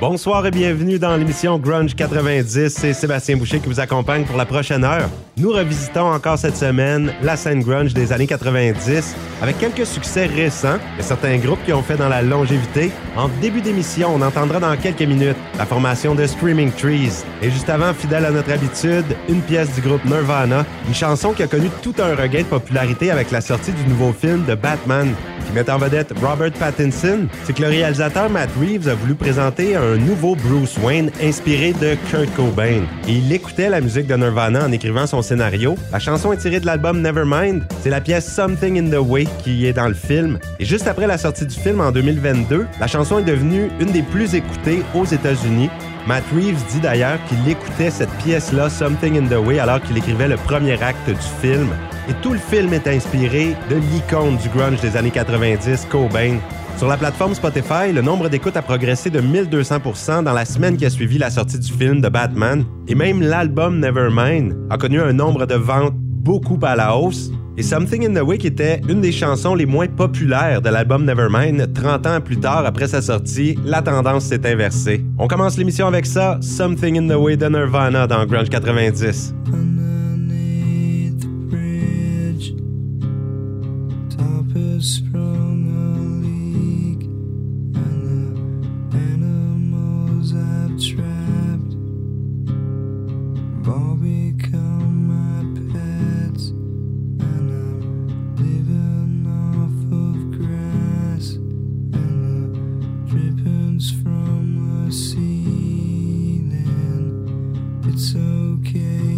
Bonsoir et bienvenue dans l'émission Grunge 90. C'est Sébastien Boucher qui vous accompagne pour la prochaine heure. Nous revisitons encore cette semaine la scène grunge des années 90 avec quelques succès récents et certains groupes qui ont fait dans la longévité. En début d'émission, on entendra dans quelques minutes la formation de Screaming Trees. Et juste avant, fidèle à notre habitude, une pièce du groupe Nirvana, une chanson qui a connu tout un regain de popularité avec la sortie du nouveau film de Batman qui met en vedette Robert Pattinson, c'est que le réalisateur Matt Reeves a voulu présenter un nouveau Bruce Wayne inspiré de Kurt Cobain. Et il écoutait la musique de Nirvana en écrivant son scénario. La chanson est tirée de l'album Nevermind. C'est la pièce Something in the Way qui est dans le film. Et juste après la sortie du film en 2022, la chanson est devenue une des plus écoutées aux États-Unis. Matt Reeves dit d'ailleurs qu'il écoutait cette pièce-là, Something in the Way, alors qu'il écrivait le premier acte du film. Et tout le film est inspiré de l'icône du grunge des années 90, Cobain. Sur la plateforme Spotify, le nombre d'écoutes a progressé de 1200% dans la semaine qui a suivi la sortie du film de Batman. Et même l'album Nevermind a connu un nombre de ventes beaucoup à la hausse. Et Something in the Way était une des chansons les moins populaires de l'album Nevermind, 30 ans plus tard après sa sortie, la tendance s'est inversée. On commence l'émission avec ça, Something in the Way de Nirvana dans Grunge 90. It's okay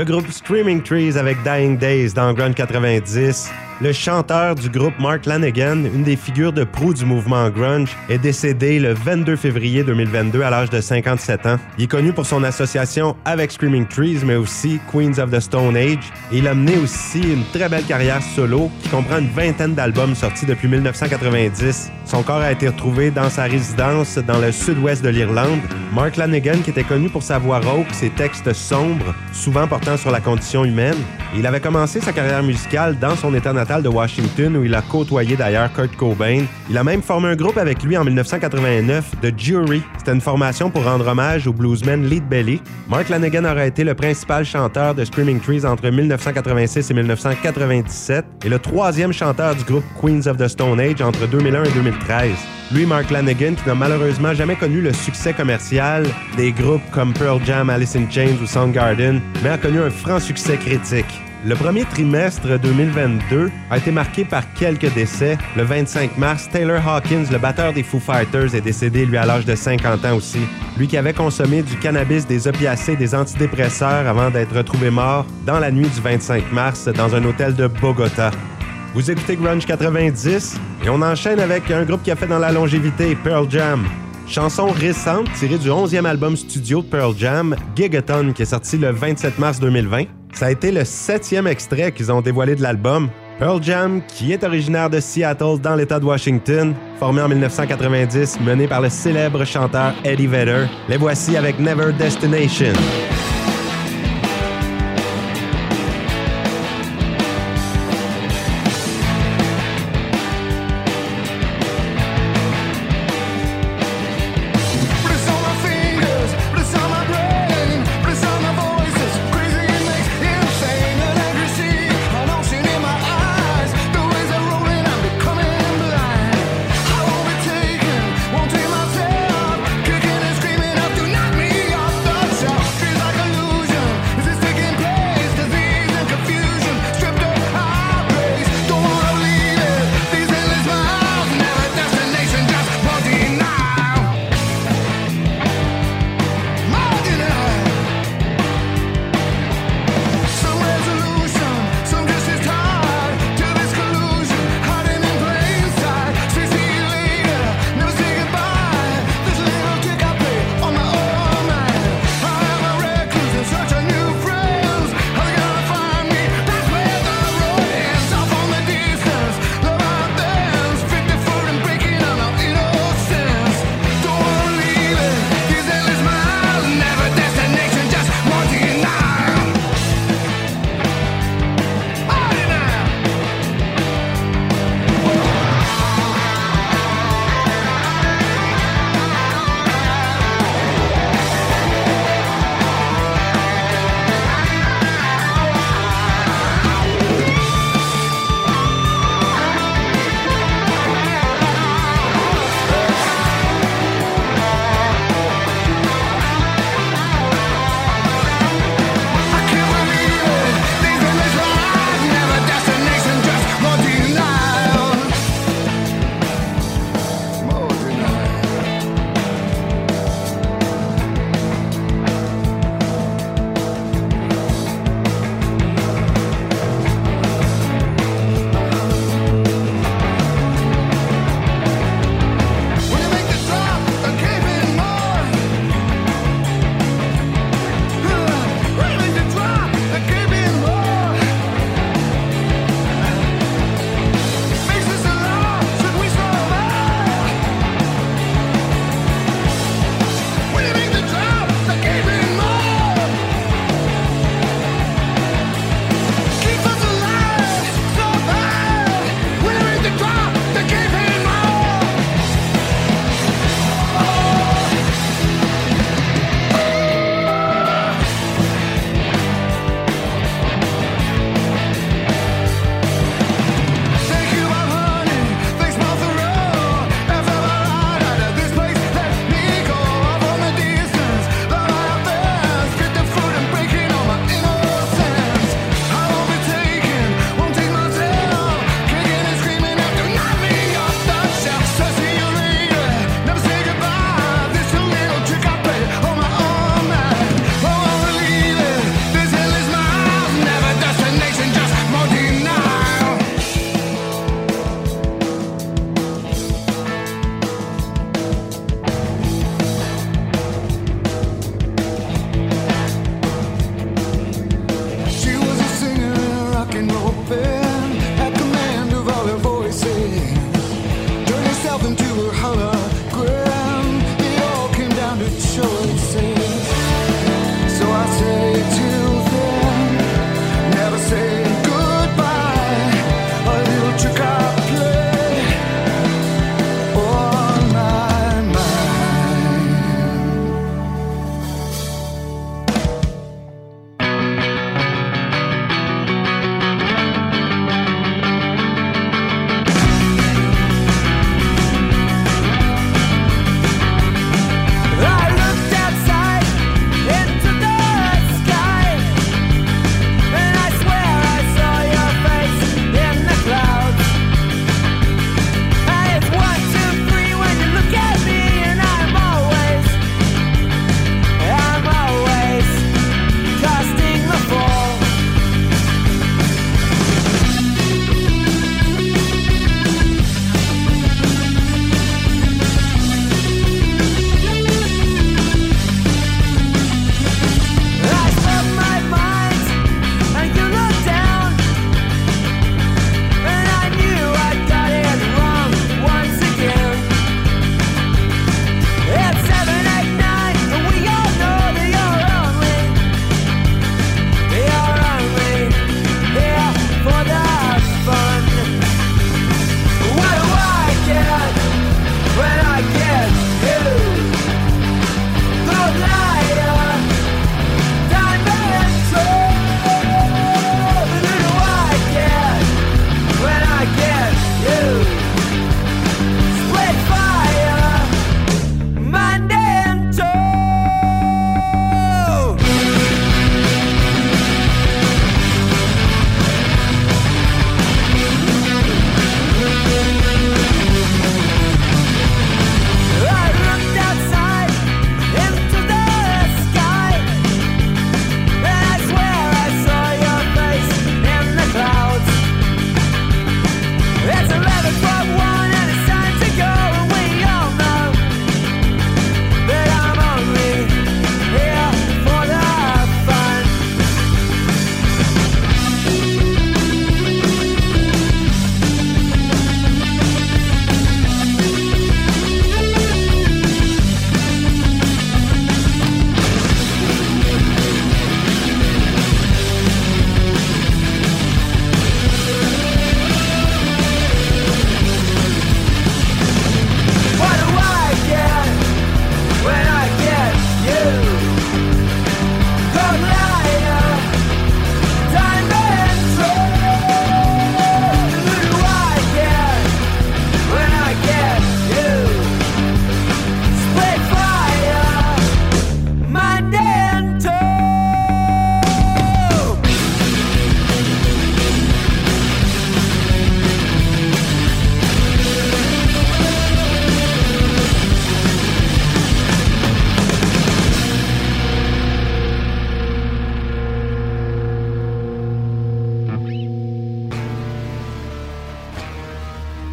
Le groupe Screaming Trees avec Dying Days dans Grunge 90. Le chanteur du groupe Mark Lanigan, une des figures de proue du mouvement grunge, est décédé le 22 février 2022 à l'âge de 57 ans. Il est connu pour son association avec Screaming Trees, mais aussi Queens of the Stone Age. Et il a mené aussi une très belle carrière solo qui comprend une vingtaine d'albums sortis depuis 1990. Son corps a été retrouvé dans sa résidence dans le sud-ouest de l'Irlande. Mark Lanigan, qui était connu pour sa voix rauque, ses textes sombres, souvent portant portant sur la condition humaine. Il avait commencé sa carrière musicale dans son état natal de Washington, où il a côtoyé d'ailleurs Kurt Cobain. Il a même formé un groupe avec lui en 1989, The Jury. C'était une formation pour rendre hommage au bluesman Lead Belly. Mark Lanegan aurait été le principal chanteur de Screaming Trees entre 1986 et 1997 et le troisième chanteur du groupe Queens of the Stone Age entre 2001 et 2013. Lui, Mark Lanegan, qui n'a malheureusement jamais connu le succès commercial des groupes comme Pearl Jam, Alice in Chains ou Soundgarden, mais a connu un franc succès critique. Le premier trimestre 2022 a été marqué par quelques décès. Le 25 mars, Taylor Hawkins, le batteur des Foo Fighters, est décédé lui à l'âge de 50 ans aussi. Lui qui avait consommé du cannabis, des opiacés, des antidépresseurs avant d'être retrouvé mort dans la nuit du 25 mars dans un hôtel de Bogota. Vous écoutez Grunge 90 et on enchaîne avec un groupe qui a fait dans la longévité, Pearl Jam. Chanson récente tirée du 11e album studio de Pearl Jam, Gigaton, qui est sorti le 27 mars 2020. Ça a été le septième extrait qu'ils ont dévoilé de l'album. Pearl Jam, qui est originaire de Seattle dans l'État de Washington, formé en 1990, mené par le célèbre chanteur Eddie Vedder. Les voici avec Never Destination.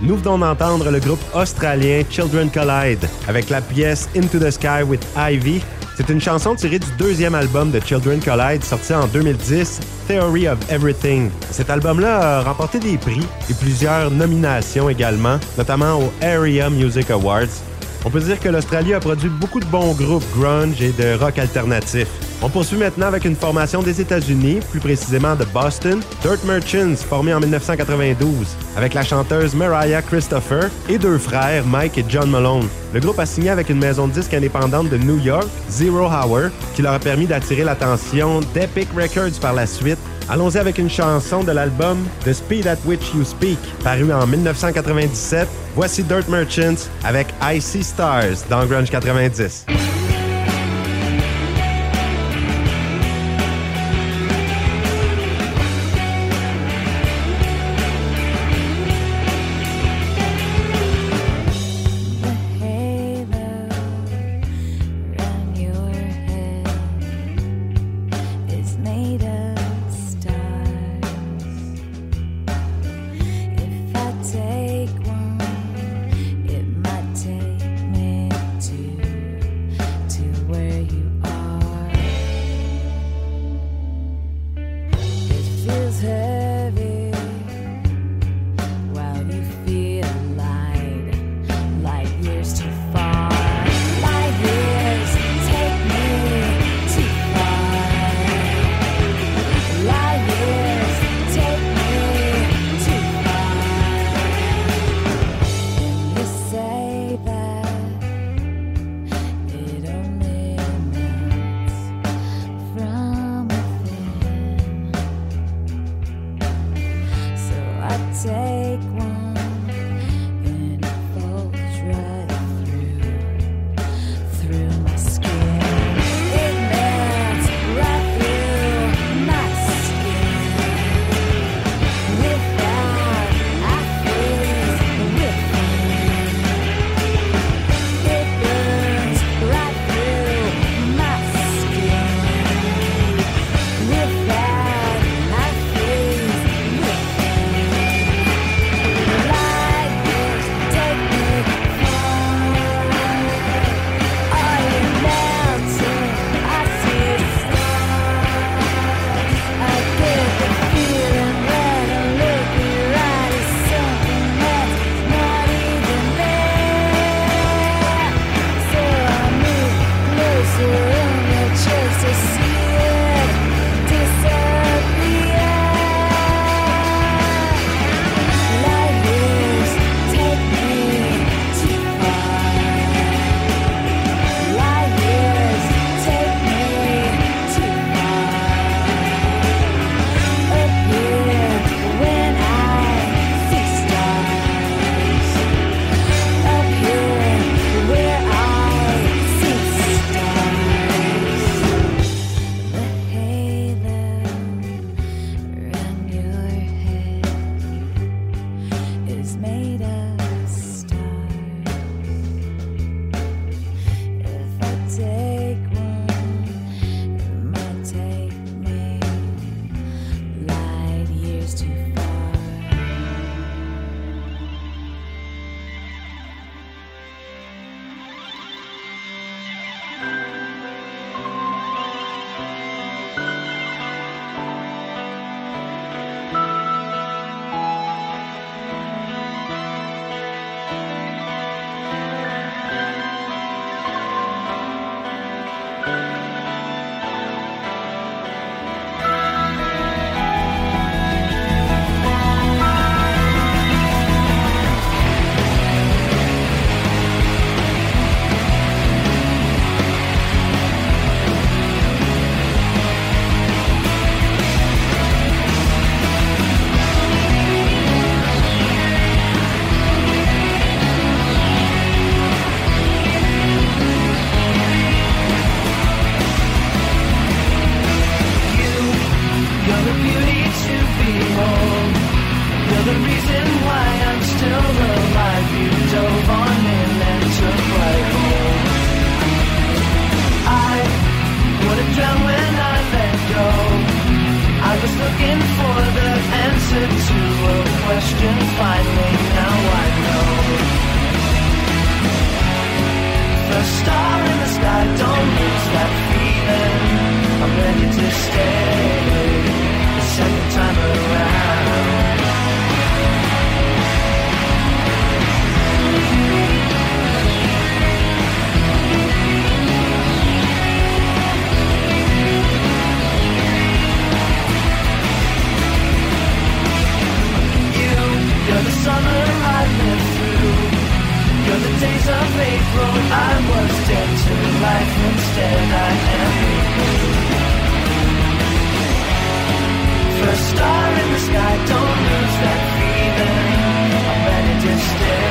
Nous venons d'entendre le groupe australien Children Collide avec la pièce Into the Sky with Ivy. C'est une chanson tirée du deuxième album de Children Collide sorti en 2010, Theory of Everything. Cet album-là a remporté des prix et plusieurs nominations également, notamment aux Area Music Awards. On peut dire que l'Australie a produit beaucoup de bons groupes grunge et de rock alternatif. On poursuit maintenant avec une formation des États-Unis, plus précisément de Boston, Dirt Merchants, formé en 1992, avec la chanteuse Mariah Christopher et deux frères, Mike et John Malone. Le groupe a signé avec une maison de disques indépendante de New York, Zero Hour, qui leur a permis d'attirer l'attention d'Epic Records par la suite. Allons-y avec une chanson de l'album The Speed at Which You Speak, paru en 1997. Voici Dirt Merchants avec Icy Stars dans Grunge 90. always too faith wrote I was dead to life. Instead, I am First star in the sky, don't lose that feeling. I'm ready to stay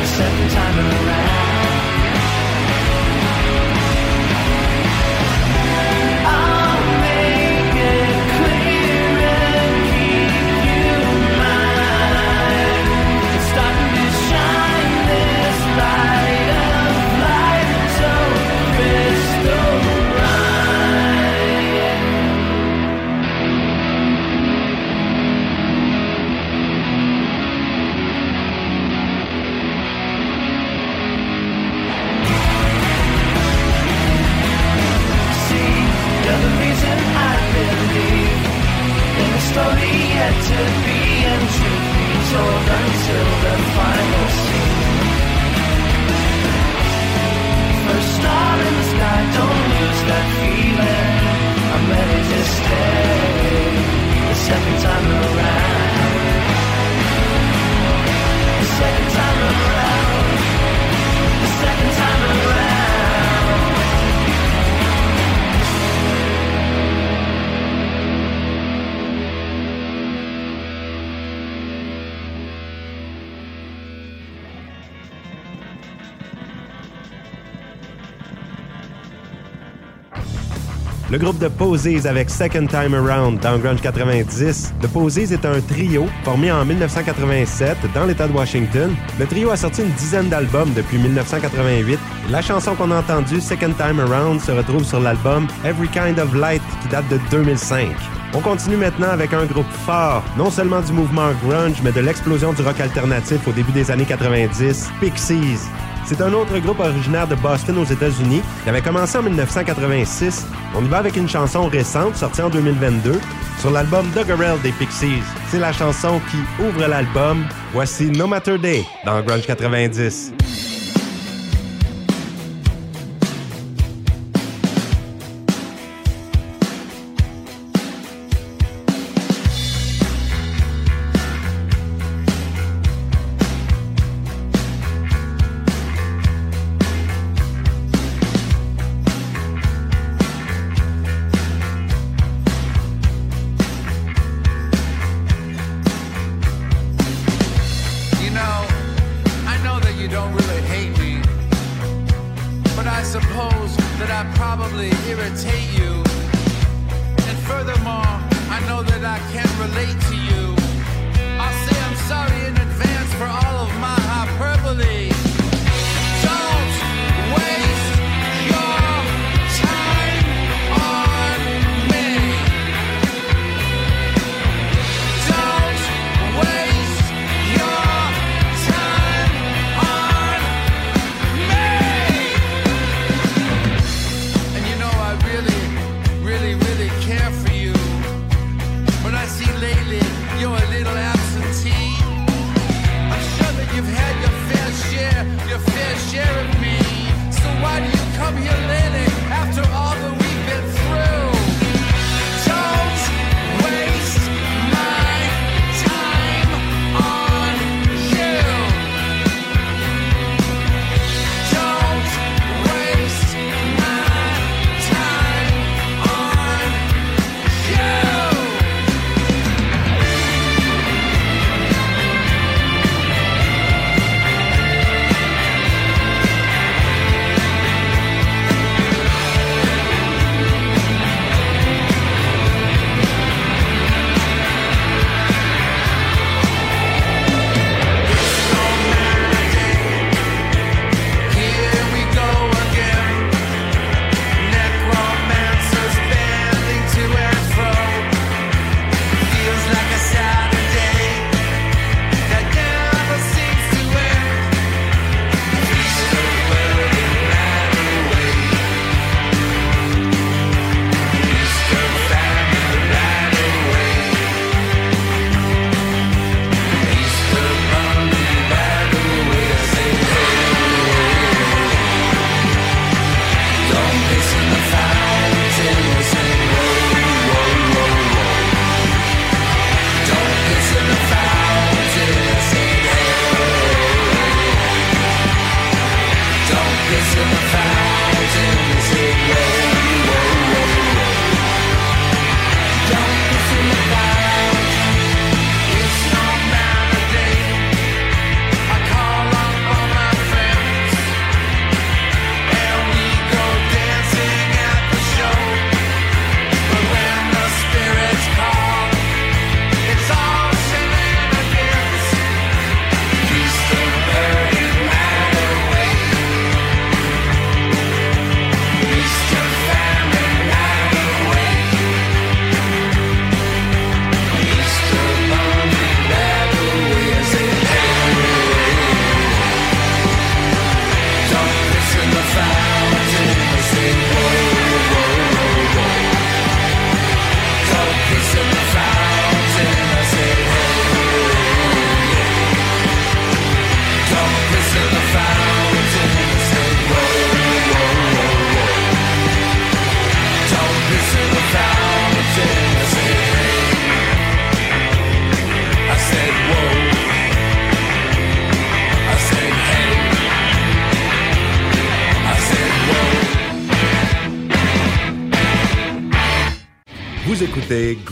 the second time around. Yet to be and truth be told until the final scene. First star in the sky, don't lose that feeling. I'm ready to stay the second time around. Le groupe de Posies avec Second Time Around dans Grunge 90. The Posies est un trio formé en 1987 dans l'État de Washington. Le trio a sorti une dizaine d'albums depuis 1988. La chanson qu'on a entendue, Second Time Around, se retrouve sur l'album Every Kind of Light qui date de 2005. On continue maintenant avec un groupe fort, non seulement du mouvement grunge, mais de l'explosion du rock alternatif au début des années 90, Pixies. C'est un autre groupe originaire de Boston aux États-Unis. Il avait commencé en 1986. On y va avec une chanson récente sortie en 2022 sur l'album Doggerel des Pixies. C'est la chanson qui ouvre l'album. Voici No Matter Day dans Grunge 90.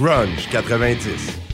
Grunge 90.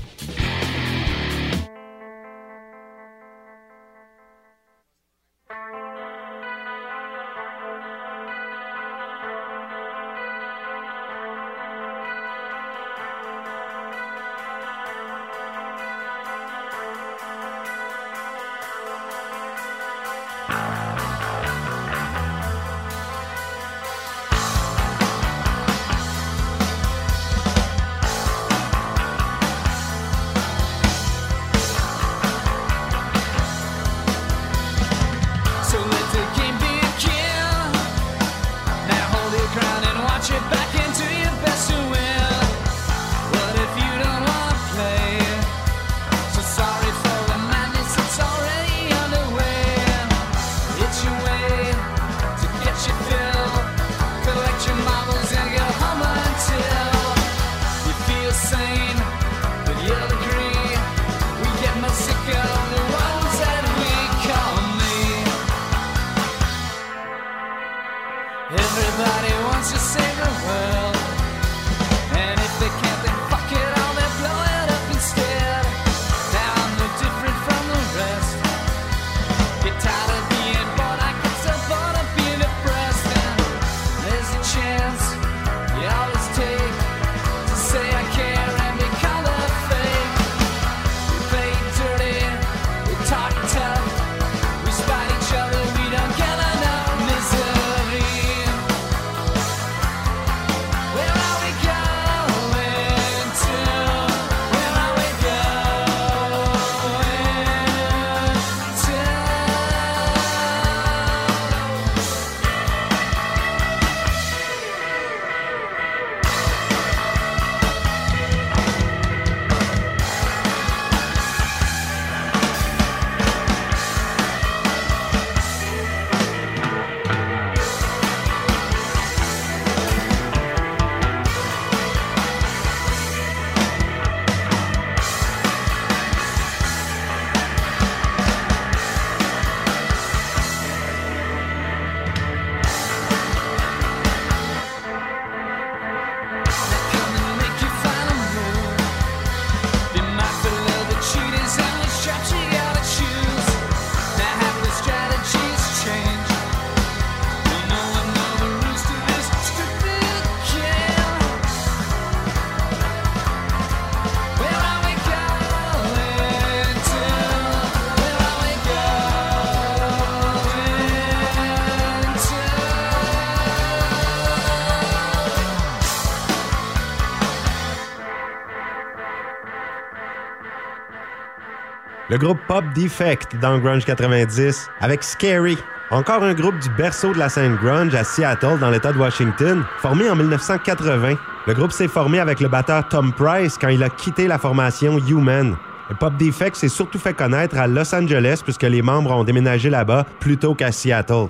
le groupe Pop Defect dans Grunge 90 avec Scary, encore un groupe du berceau de la scène grunge à Seattle dans l'État de Washington, formé en 1980. Le groupe s'est formé avec le batteur Tom Price quand il a quitté la formation Human. Le Pop Defect s'est surtout fait connaître à Los Angeles puisque les membres ont déménagé là-bas plutôt qu'à Seattle.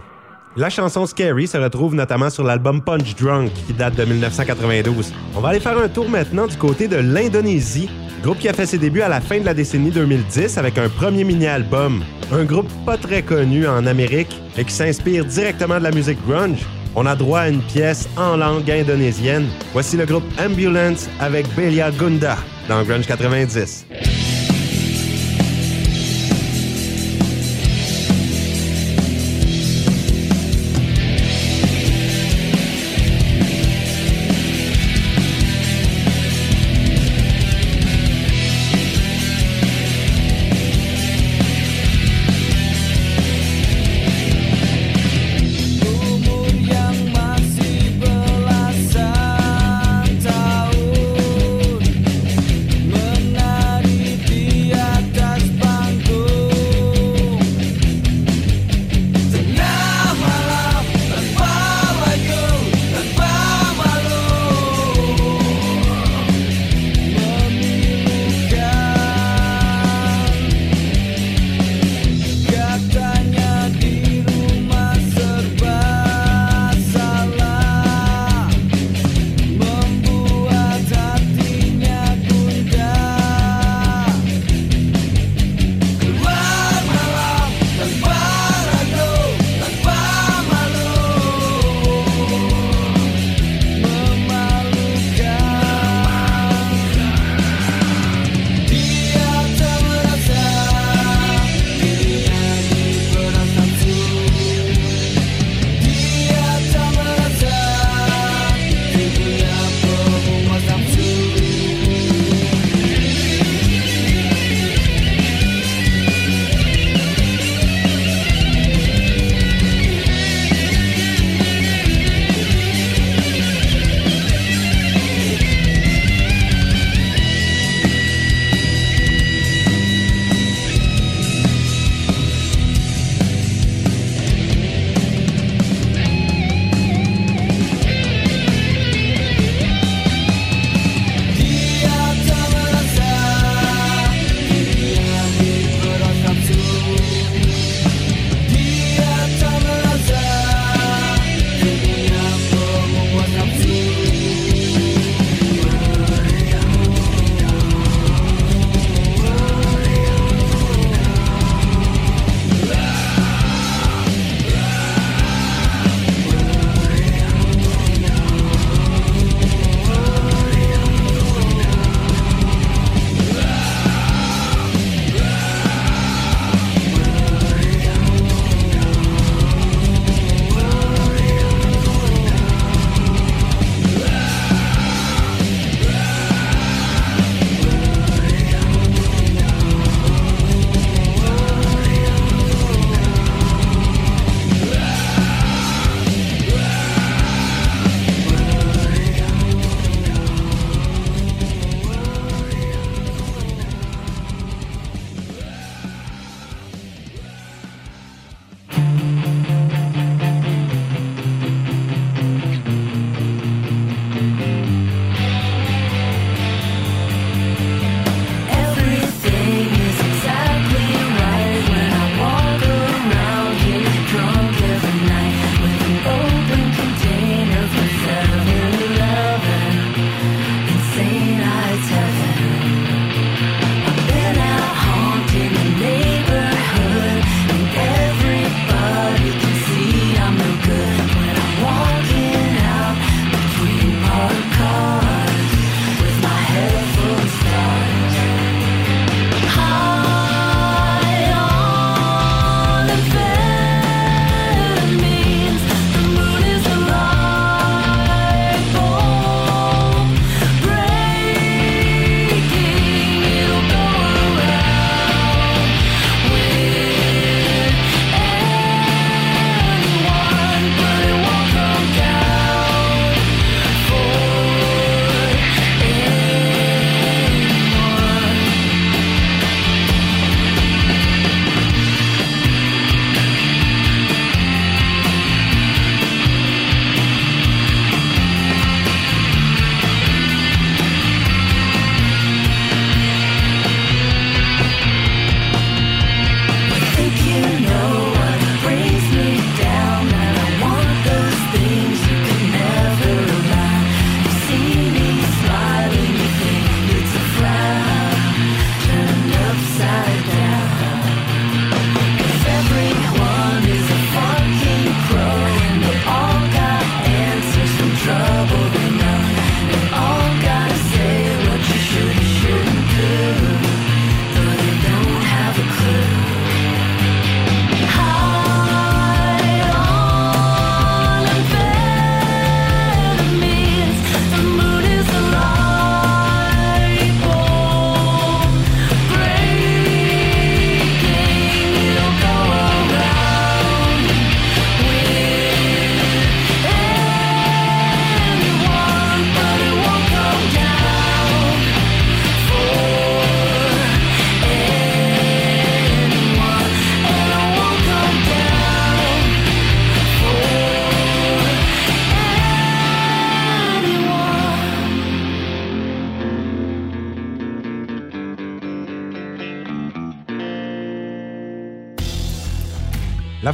La chanson Scary se retrouve notamment sur l'album Punch Drunk qui date de 1992. On va aller faire un tour maintenant du côté de l'Indonésie, groupe qui a fait ses débuts à la fin de la décennie 2010 avec un premier mini-album. Un groupe pas très connu en Amérique et qui s'inspire directement de la musique grunge. On a droit à une pièce en langue indonésienne. Voici le groupe Ambulance avec Belia Gunda dans Grunge 90.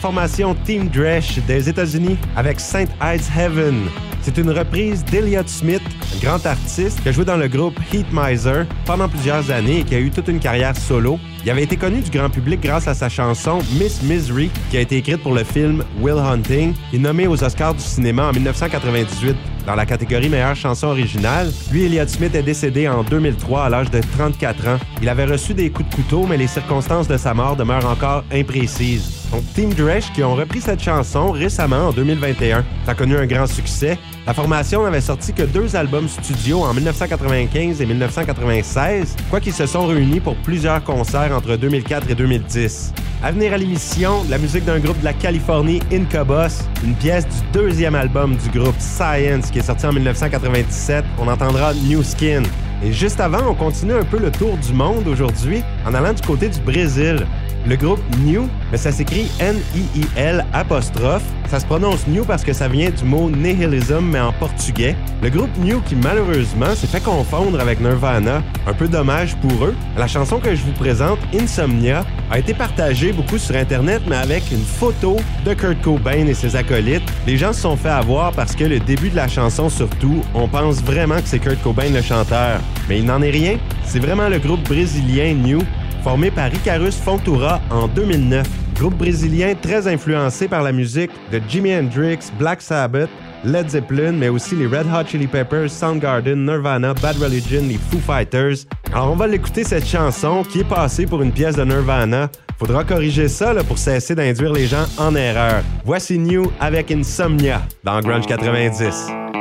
Formation Team Dresh des États-Unis avec Saint Ides Heaven. C'est une reprise d'Elliott Smith, un grand artiste qui a joué dans le groupe Heat Miser pendant plusieurs années et qui a eu toute une carrière solo. Il avait été connu du grand public grâce à sa chanson Miss Misery, qui a été écrite pour le film Will Hunting et nommée aux Oscars du cinéma en 1998 dans la catégorie meilleure chanson originale. Lui, Elliott Smith est décédé en 2003 à l'âge de 34 ans. Il avait reçu des coups de couteau, mais les circonstances de sa mort demeurent encore imprécises. Donc, Team Dresh qui ont repris cette chanson récemment en 2021. Ça a connu un grand succès. La formation n'avait sorti que deux albums studio en 1995 et 1996, quoiqu'ils se sont réunis pour plusieurs concerts entre 2004 et 2010. À venir à l'émission, la musique d'un groupe de la Californie, Incubus, une pièce du deuxième album du groupe Science qui est sorti en 1997. On entendra New Skin. Et juste avant, on continue un peu le tour du monde aujourd'hui en allant du côté du Brésil. Le groupe New, mais ça s'écrit N-I-I-L apostrophe. Ça se prononce New parce que ça vient du mot nihilism, mais en portugais. Le groupe New qui malheureusement s'est fait confondre avec Nirvana. Un peu dommage pour eux. La chanson que je vous présente, Insomnia, a été partagée beaucoup sur Internet, mais avec une photo de Kurt Cobain et ses acolytes. Les gens se sont fait avoir parce que le début de la chanson surtout, on pense vraiment que c'est Kurt Cobain le chanteur. Mais il n'en est rien. C'est vraiment le groupe brésilien New formé par Icarus Fontoura en 2009. Groupe brésilien très influencé par la musique de Jimi Hendrix, Black Sabbath, Led Zeppelin, mais aussi les Red Hot Chili Peppers, Soundgarden, Nirvana, Bad Religion, les Foo Fighters. Alors on va l'écouter cette chanson qui est passée pour une pièce de Nirvana. Faudra corriger ça pour cesser d'induire les gens en erreur. Voici New avec Insomnia dans Grunge 90.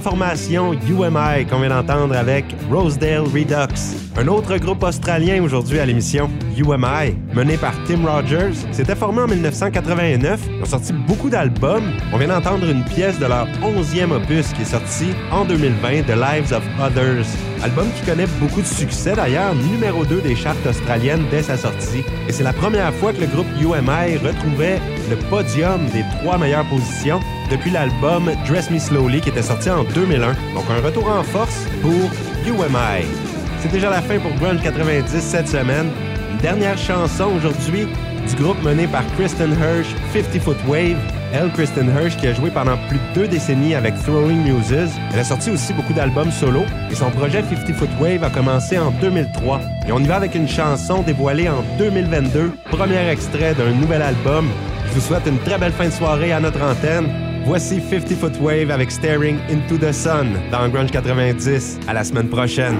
Formation UMI qu'on vient d'entendre avec Rosedale Redux. Un autre groupe australien aujourd'hui à l'émission, UMI, mené par Tim Rogers, s'était formé en 1989. Ils ont sorti beaucoup d'albums. On vient d'entendre une pièce de leur 11e opus qui est sorti en 2020, The Lives of Others. Album qui connaît beaucoup de succès d'ailleurs, numéro 2 des charts australiennes dès sa sortie. Et c'est la première fois que le groupe UMI retrouvait le podium des trois meilleures positions depuis l'album Dress Me Slowly qui était sorti en 2001. Donc un retour en force pour UMI. C'est déjà la fin pour Grunge 90 cette semaine. Une dernière chanson aujourd'hui du groupe mené par Kristen Hirsch, 50 Foot Wave. Elle, Kristen Hirsch, qui a joué pendant plus de deux décennies avec Throwing Muses. Elle a sorti aussi beaucoup d'albums solo et son projet 50 Foot Wave a commencé en 2003. Et on y va avec une chanson dévoilée en 2022, premier extrait d'un nouvel album. Je vous souhaite une très belle fin de soirée à notre antenne. Voici 50 Foot Wave avec Staring into the Sun dans Grunge 90. À la semaine prochaine.